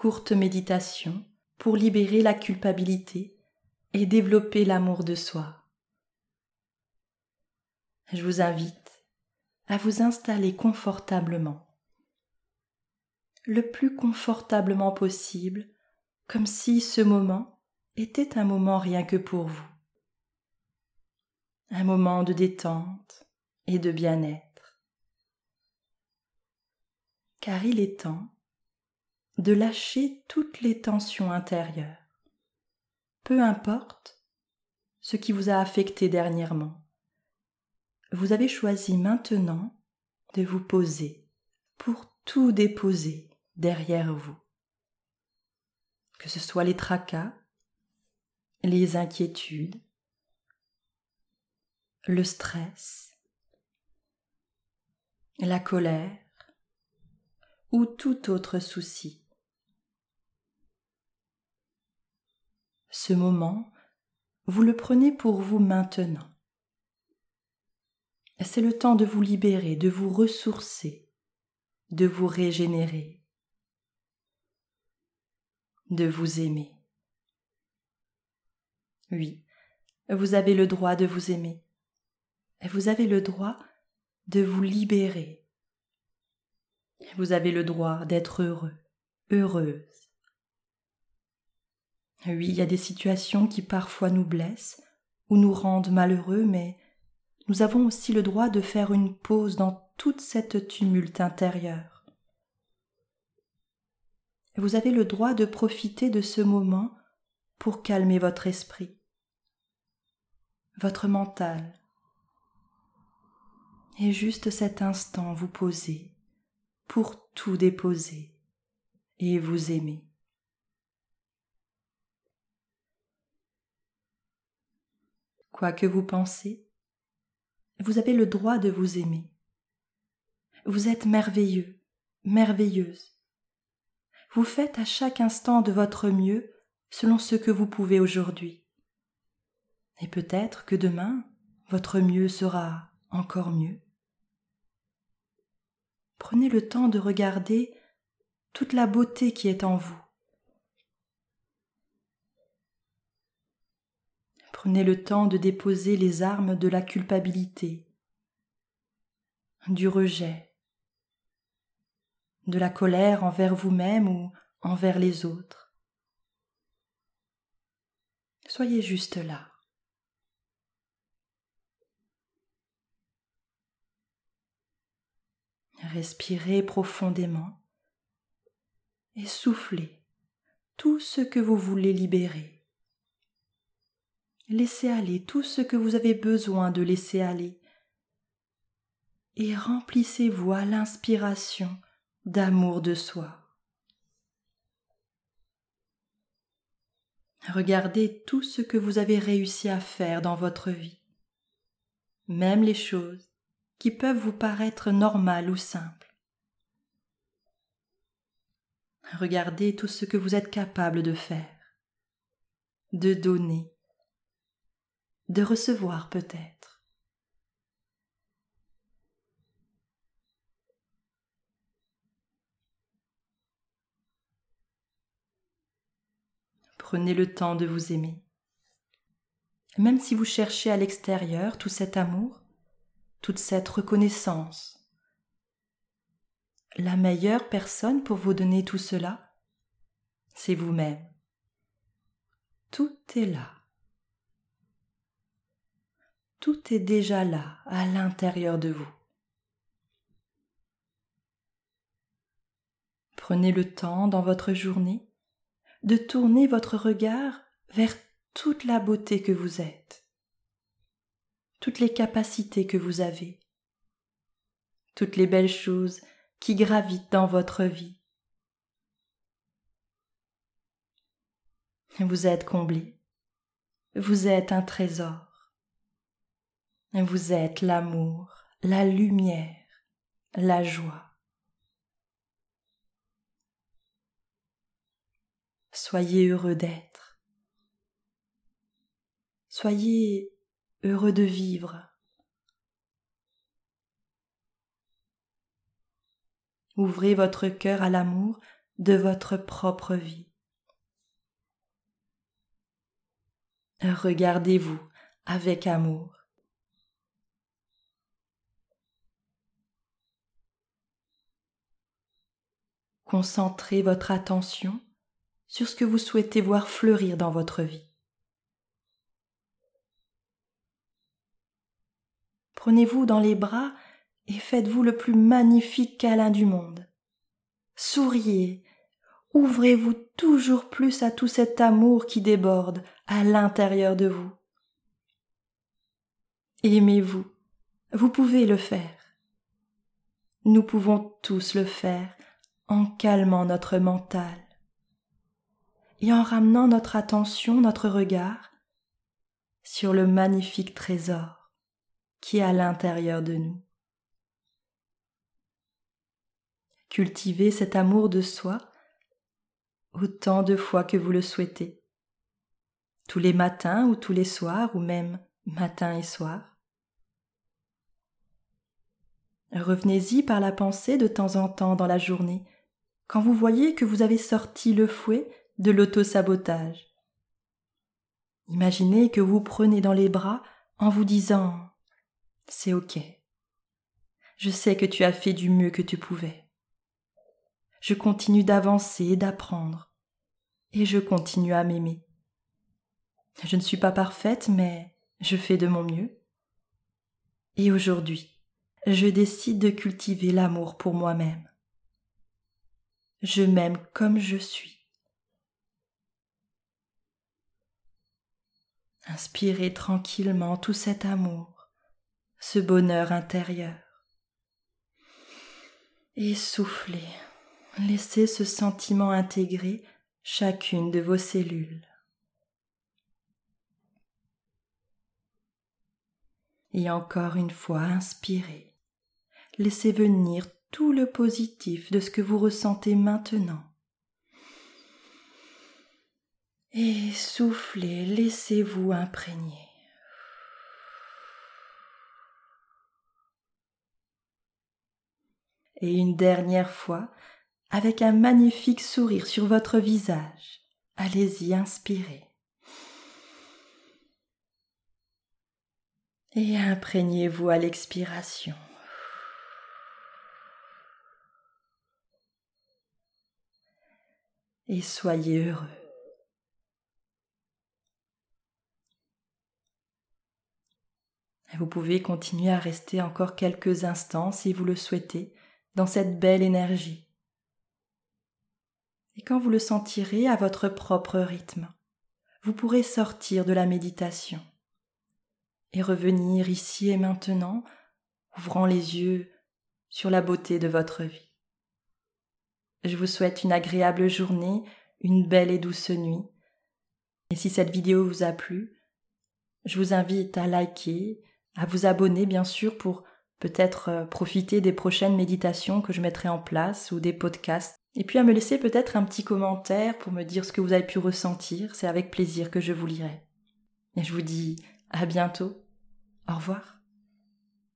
courte méditation pour libérer la culpabilité et développer l'amour de soi. Je vous invite à vous installer confortablement, le plus confortablement possible, comme si ce moment était un moment rien que pour vous, un moment de détente et de bien-être. Car il est temps de lâcher toutes les tensions intérieures, peu importe ce qui vous a affecté dernièrement. Vous avez choisi maintenant de vous poser pour tout déposer derrière vous. Que ce soit les tracas, les inquiétudes, le stress, la colère ou tout autre souci. Ce moment, vous le prenez pour vous maintenant. C'est le temps de vous libérer, de vous ressourcer, de vous régénérer, de vous aimer. Oui, vous avez le droit de vous aimer. Vous avez le droit de vous libérer. Vous avez le droit d'être heureux, heureuse. Oui, il y a des situations qui parfois nous blessent ou nous rendent malheureux, mais nous avons aussi le droit de faire une pause dans toute cette tumulte intérieure. Vous avez le droit de profiter de ce moment pour calmer votre esprit, votre mental, et juste cet instant vous poser pour tout déposer et vous aimer. Quoi que vous pensez, vous avez le droit de vous aimer. Vous êtes merveilleux, merveilleuse. Vous faites à chaque instant de votre mieux selon ce que vous pouvez aujourd'hui. Et peut-être que demain, votre mieux sera encore mieux. Prenez le temps de regarder toute la beauté qui est en vous. Prenez le temps de déposer les armes de la culpabilité, du rejet, de la colère envers vous-même ou envers les autres. Soyez juste là. Respirez profondément et soufflez tout ce que vous voulez libérer. Laissez aller tout ce que vous avez besoin de laisser aller et remplissez-vous à l'inspiration d'amour de soi. Regardez tout ce que vous avez réussi à faire dans votre vie, même les choses qui peuvent vous paraître normales ou simples. Regardez tout ce que vous êtes capable de faire, de donner, de recevoir peut-être. Prenez le temps de vous aimer. Même si vous cherchez à l'extérieur tout cet amour, toute cette reconnaissance, la meilleure personne pour vous donner tout cela, c'est vous-même. Tout est là tout est déjà là, à l'intérieur de vous. Prenez le temps dans votre journée de tourner votre regard vers toute la beauté que vous êtes, toutes les capacités que vous avez, toutes les belles choses qui gravitent dans votre vie. Vous êtes comblé, vous êtes un trésor. Vous êtes l'amour, la lumière, la joie. Soyez heureux d'être. Soyez heureux de vivre. Ouvrez votre cœur à l'amour de votre propre vie. Regardez-vous avec amour. Concentrez votre attention sur ce que vous souhaitez voir fleurir dans votre vie. Prenez-vous dans les bras et faites-vous le plus magnifique câlin du monde. Souriez, ouvrez-vous toujours plus à tout cet amour qui déborde à l'intérieur de vous. Aimez-vous, vous pouvez le faire. Nous pouvons tous le faire en calmant notre mental et en ramenant notre attention, notre regard sur le magnifique trésor qui est à l'intérieur de nous. Cultivez cet amour de soi autant de fois que vous le souhaitez, tous les matins ou tous les soirs ou même matin et soir. Revenez-y par la pensée de temps en temps dans la journée, quand vous voyez que vous avez sorti le fouet de l'auto-sabotage. Imaginez que vous prenez dans les bras en vous disant C'est ok. Je sais que tu as fait du mieux que tu pouvais. Je continue d'avancer et d'apprendre. Et je continue à m'aimer. Je ne suis pas parfaite, mais je fais de mon mieux. Et aujourd'hui, je décide de cultiver l'amour pour moi-même. Je m'aime comme je suis. Inspirez tranquillement tout cet amour, ce bonheur intérieur. Et soufflez, laissez ce sentiment intégrer chacune de vos cellules. Et encore une fois, inspirez laissez venir tout le positif de ce que vous ressentez maintenant. Et soufflez, laissez-vous imprégner. Et une dernière fois, avec un magnifique sourire sur votre visage, allez-y, inspirez. Et imprégnez-vous à l'expiration. Et soyez heureux. Vous pouvez continuer à rester encore quelques instants si vous le souhaitez dans cette belle énergie. Et quand vous le sentirez à votre propre rythme, vous pourrez sortir de la méditation et revenir ici et maintenant, ouvrant les yeux sur la beauté de votre vie. Je vous souhaite une agréable journée, une belle et douce nuit. Et si cette vidéo vous a plu, je vous invite à liker, à vous abonner bien sûr pour peut-être euh, profiter des prochaines méditations que je mettrai en place ou des podcasts. Et puis à me laisser peut-être un petit commentaire pour me dire ce que vous avez pu ressentir. C'est avec plaisir que je vous lirai. Et je vous dis à bientôt. Au revoir.